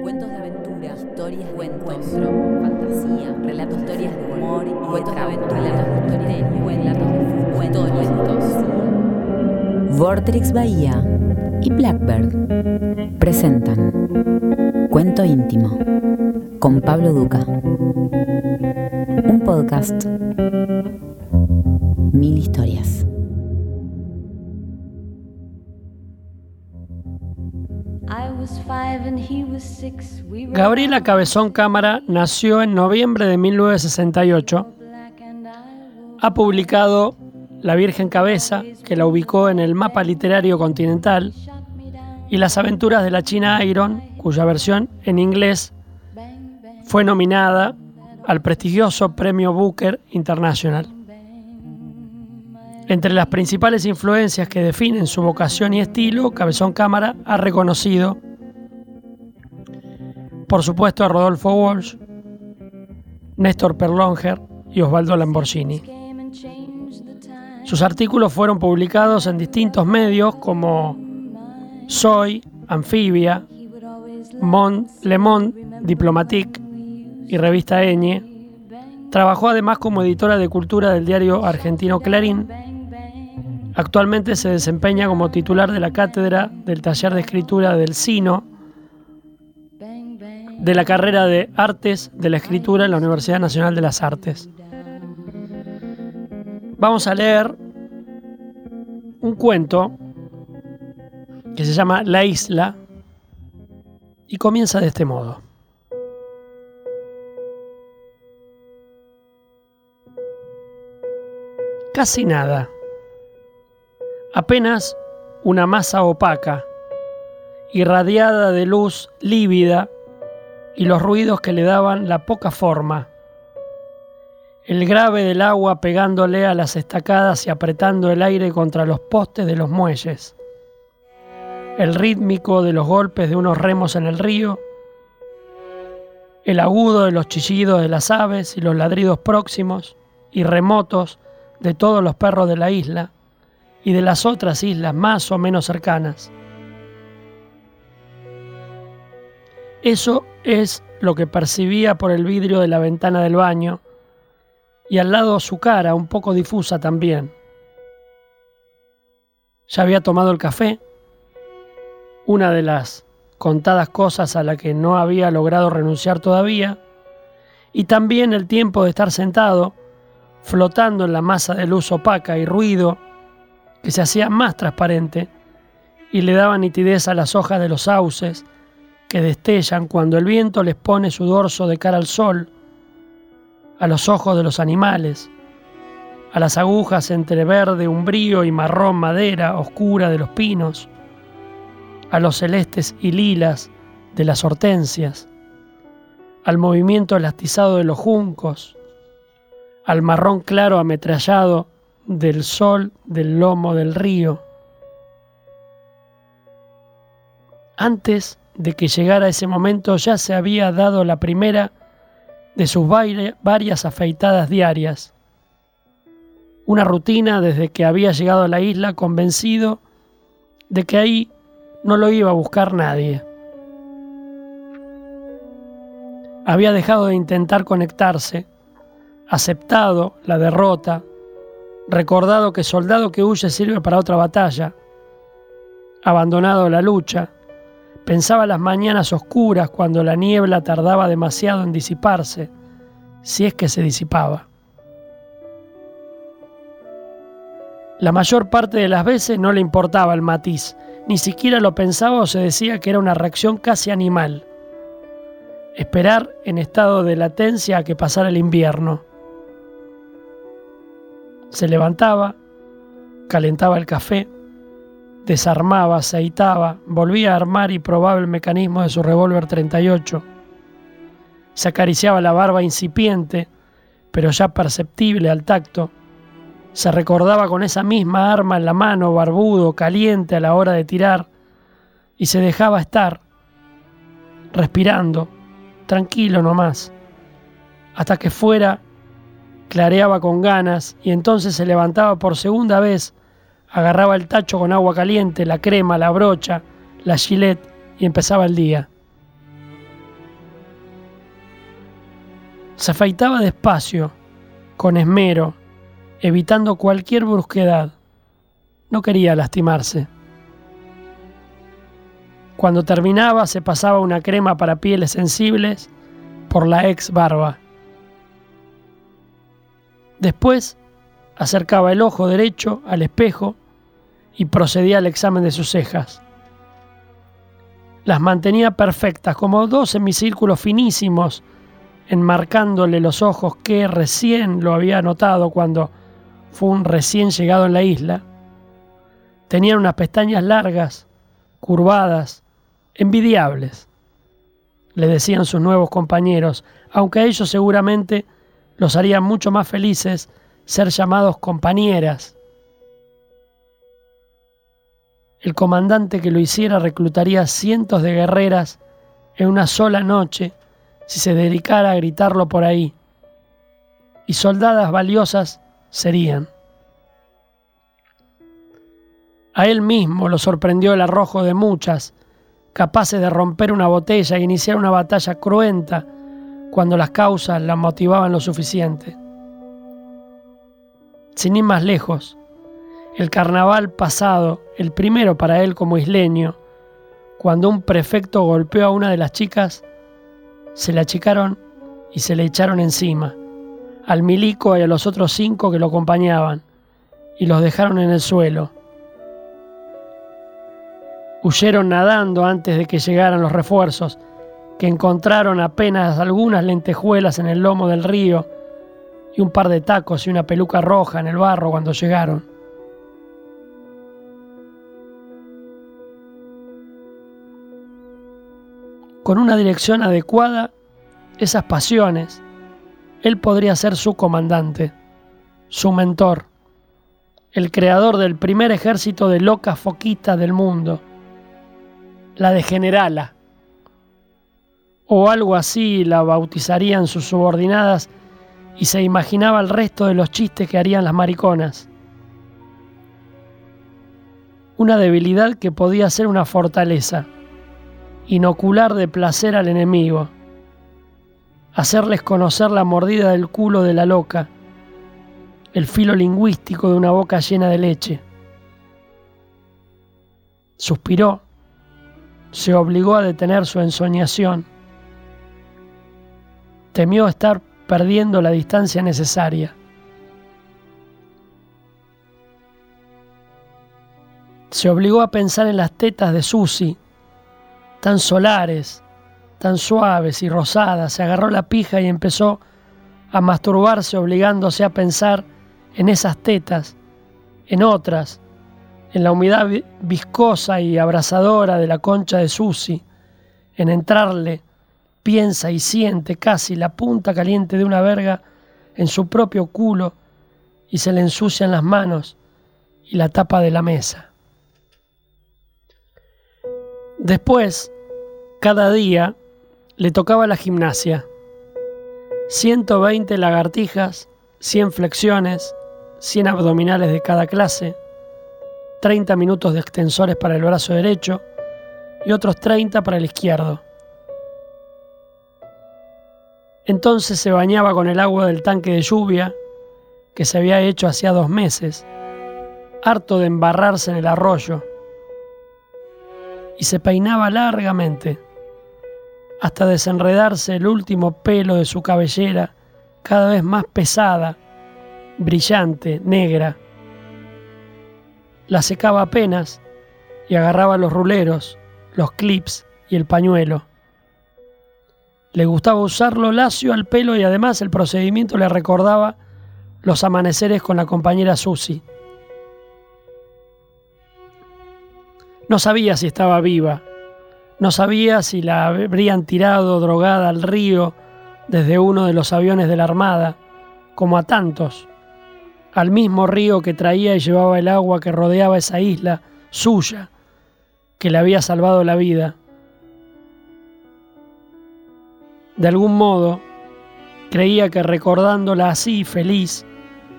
Cuentos de aventura, historias de encuentro, fantasía, relatos, historias de humor cuentos de aventura, relatos de misterio, relatos de fútbol, cuentos. Vortrix Bahía y Blackbird presentan Cuento íntimo con Pablo Duca. Un podcast. Gabriela Cabezón Cámara nació en noviembre de 1968. Ha publicado La Virgen Cabeza, que la ubicó en el mapa literario continental, y Las aventuras de la China Iron, cuya versión en inglés fue nominada al prestigioso Premio Booker International. Entre las principales influencias que definen su vocación y estilo, Cabezón Cámara ha reconocido, por supuesto, a Rodolfo Walsh, Néstor Perlonger y Osvaldo Lamborghini. Sus artículos fueron publicados en distintos medios como Soy, Anfibia, Monde, Le Monde, Diplomatique y Revista Eñe. Trabajó además como editora de cultura del diario argentino Clarín Actualmente se desempeña como titular de la cátedra del taller de escritura del SINO de la carrera de Artes de la Escritura en la Universidad Nacional de las Artes. Vamos a leer un cuento que se llama La Isla y comienza de este modo. Casi nada apenas una masa opaca, irradiada de luz lívida y los ruidos que le daban la poca forma. El grave del agua pegándole a las estacadas y apretando el aire contra los postes de los muelles. El rítmico de los golpes de unos remos en el río. El agudo de los chillidos de las aves y los ladridos próximos y remotos de todos los perros de la isla y de las otras islas más o menos cercanas. Eso es lo que percibía por el vidrio de la ventana del baño y al lado su cara, un poco difusa también. Ya había tomado el café, una de las contadas cosas a la que no había logrado renunciar todavía, y también el tiempo de estar sentado, flotando en la masa de luz opaca y ruido que se hacía más transparente y le daba nitidez a las hojas de los sauces que destellan cuando el viento les pone su dorso de cara al sol, a los ojos de los animales, a las agujas entre verde, umbrío y marrón madera oscura de los pinos, a los celestes y lilas de las hortensias, al movimiento elastizado de los juncos, al marrón claro ametrallado del sol del lomo del río. Antes de que llegara ese momento ya se había dado la primera de sus varias afeitadas diarias. Una rutina desde que había llegado a la isla convencido de que ahí no lo iba a buscar nadie. Había dejado de intentar conectarse, aceptado la derrota, recordado que soldado que huye sirve para otra batalla, abandonado la lucha, pensaba las mañanas oscuras cuando la niebla tardaba demasiado en disiparse, si es que se disipaba. La mayor parte de las veces no le importaba el matiz, ni siquiera lo pensaba o se decía que era una reacción casi animal. Esperar en estado de latencia a que pasara el invierno se levantaba, calentaba el café, desarmaba, aceitaba, volvía a armar y probaba el mecanismo de su revólver 38. Se acariciaba la barba incipiente, pero ya perceptible al tacto. Se recordaba con esa misma arma en la mano, barbudo, caliente a la hora de tirar, y se dejaba estar, respirando, tranquilo nomás, hasta que fuera clareaba con ganas y entonces se levantaba por segunda vez, agarraba el tacho con agua caliente, la crema, la brocha, la gilet y empezaba el día. Se afeitaba despacio, con esmero, evitando cualquier brusquedad. No quería lastimarse. Cuando terminaba se pasaba una crema para pieles sensibles por la ex barba. Después acercaba el ojo derecho al espejo y procedía al examen de sus cejas. Las mantenía perfectas, como dos semicírculos finísimos, enmarcándole los ojos que recién lo había notado cuando fue un recién llegado en la isla. Tenían unas pestañas largas, curvadas, envidiables, le decían sus nuevos compañeros, aunque a ellos seguramente los haría mucho más felices ser llamados compañeras. El comandante que lo hiciera reclutaría cientos de guerreras en una sola noche si se dedicara a gritarlo por ahí, y soldadas valiosas serían. A él mismo lo sorprendió el arrojo de muchas, capaces de romper una botella e iniciar una batalla cruenta cuando las causas la motivaban lo suficiente. Sin ir más lejos, el carnaval pasado, el primero para él como isleño, cuando un prefecto golpeó a una de las chicas, se le achicaron y se le echaron encima, al milico y a los otros cinco que lo acompañaban, y los dejaron en el suelo. Huyeron nadando antes de que llegaran los refuerzos, que encontraron apenas algunas lentejuelas en el lomo del río y un par de tacos y una peluca roja en el barro cuando llegaron. Con una dirección adecuada, esas pasiones, él podría ser su comandante, su mentor, el creador del primer ejército de locas foquitas del mundo, la de generala, o algo así la bautizarían sus subordinadas y se imaginaba el resto de los chistes que harían las mariconas. Una debilidad que podía ser una fortaleza, inocular de placer al enemigo, hacerles conocer la mordida del culo de la loca, el filo lingüístico de una boca llena de leche. Suspiró, se obligó a detener su ensoñación. Temió estar perdiendo la distancia necesaria. Se obligó a pensar en las tetas de Susi, tan solares, tan suaves y rosadas. Se agarró la pija y empezó a masturbarse obligándose a pensar en esas tetas, en otras, en la humedad viscosa y abrasadora de la concha de Susi, en entrarle piensa y siente casi la punta caliente de una verga en su propio culo y se le ensucian las manos y la tapa de la mesa. Después, cada día, le tocaba la gimnasia. 120 lagartijas, 100 flexiones, 100 abdominales de cada clase, 30 minutos de extensores para el brazo derecho y otros 30 para el izquierdo. Entonces se bañaba con el agua del tanque de lluvia que se había hecho hacía dos meses, harto de embarrarse en el arroyo, y se peinaba largamente hasta desenredarse el último pelo de su cabellera, cada vez más pesada, brillante, negra. La secaba apenas y agarraba los ruleros, los clips y el pañuelo. Le gustaba usarlo lacio al pelo y además el procedimiento le recordaba los amaneceres con la compañera Susi. No sabía si estaba viva, no sabía si la habrían tirado drogada al río desde uno de los aviones de la Armada, como a tantos, al mismo río que traía y llevaba el agua que rodeaba esa isla suya, que le había salvado la vida. De algún modo, creía que recordándola así, feliz,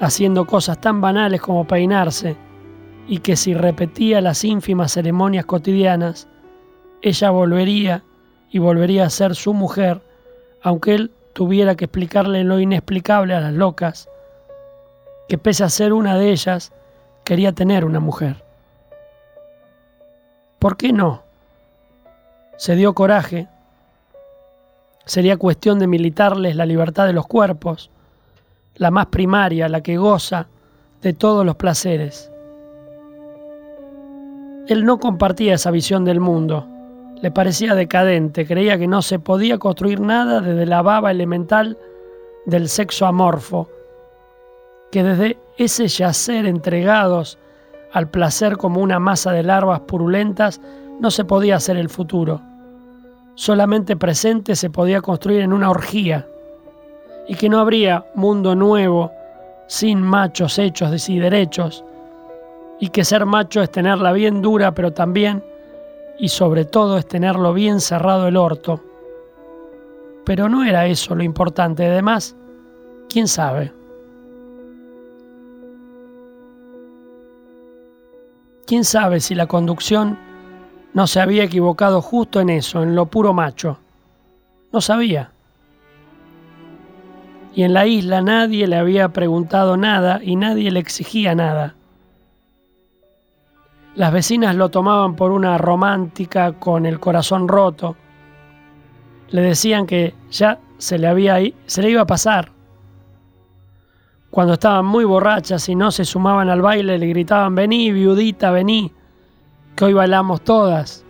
haciendo cosas tan banales como peinarse, y que si repetía las ínfimas ceremonias cotidianas, ella volvería y volvería a ser su mujer, aunque él tuviera que explicarle lo inexplicable a las locas, que pese a ser una de ellas, quería tener una mujer. ¿Por qué no? Se dio coraje. Sería cuestión de militarles la libertad de los cuerpos, la más primaria, la que goza de todos los placeres. Él no compartía esa visión del mundo. Le parecía decadente, creía que no se podía construir nada desde la baba elemental del sexo amorfo, que desde ese yacer entregados al placer como una masa de larvas purulentas no se podía hacer el futuro. Solamente presente se podía construir en una orgía, y que no habría mundo nuevo sin machos hechos y derechos, y que ser macho es tenerla bien dura, pero también y sobre todo es tenerlo bien cerrado el orto. Pero no era eso lo importante, además, quién sabe. ¿Quién sabe si la conducción no se había equivocado justo en eso, en lo puro macho? No sabía. Y en la isla nadie le había preguntado nada y nadie le exigía nada. Las vecinas lo tomaban por una romántica con el corazón roto. Le decían que ya se le, había, se le iba a pasar. Cuando estaban muy borrachas y no se sumaban al baile, le gritaban, vení, viudita, vení, que hoy bailamos todas.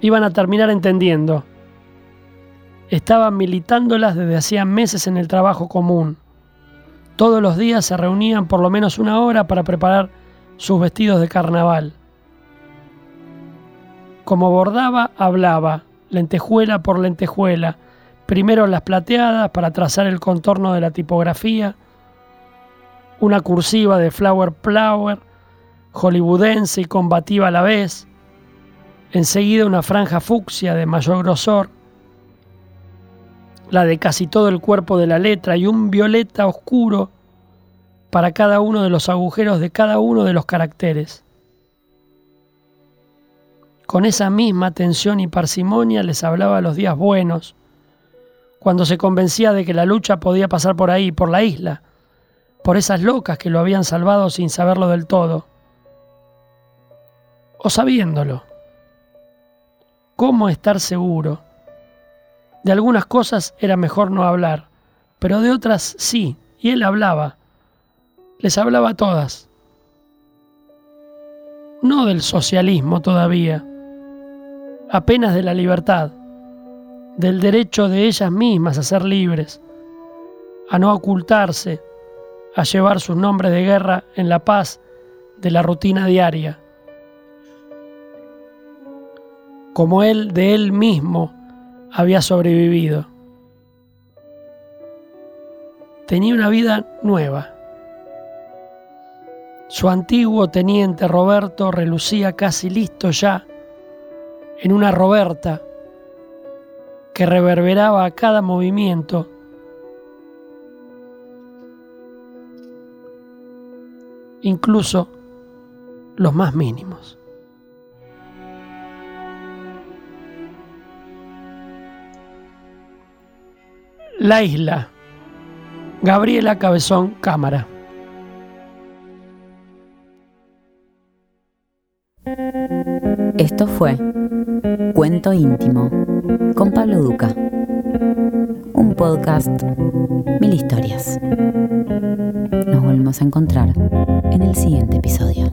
Iban a terminar entendiendo. Estaban militándolas desde hacía meses en el trabajo común. Todos los días se reunían por lo menos una hora para preparar sus vestidos de carnaval. Como bordaba, hablaba, lentejuela por lentejuela, primero las plateadas para trazar el contorno de la tipografía, una cursiva de flower flower, hollywoodense y combativa a la vez, enseguida una franja fucsia de mayor grosor, la de casi todo el cuerpo de la letra y un violeta oscuro para cada uno de los agujeros de cada uno de los caracteres. Con esa misma atención y parsimonia les hablaba los días buenos, cuando se convencía de que la lucha podía pasar por ahí, por la isla, por esas locas que lo habían salvado sin saberlo del todo, o sabiéndolo. ¿Cómo estar seguro? De algunas cosas era mejor no hablar, pero de otras sí, y él hablaba, les hablaba a todas. No del socialismo todavía, apenas de la libertad, del derecho de ellas mismas a ser libres, a no ocultarse, a llevar sus nombres de guerra en la paz de la rutina diaria. Como él de él mismo había sobrevivido. Tenía una vida nueva su antiguo teniente Roberto relucía casi listo ya en una Roberta que reverberaba a cada movimiento. incluso los más mínimos. La isla. Gabriela Cabezón Cámara. Esto fue Cuento Íntimo con Pablo Duca. Un podcast, mil historias. Nos volvemos a encontrar en el siguiente episodio.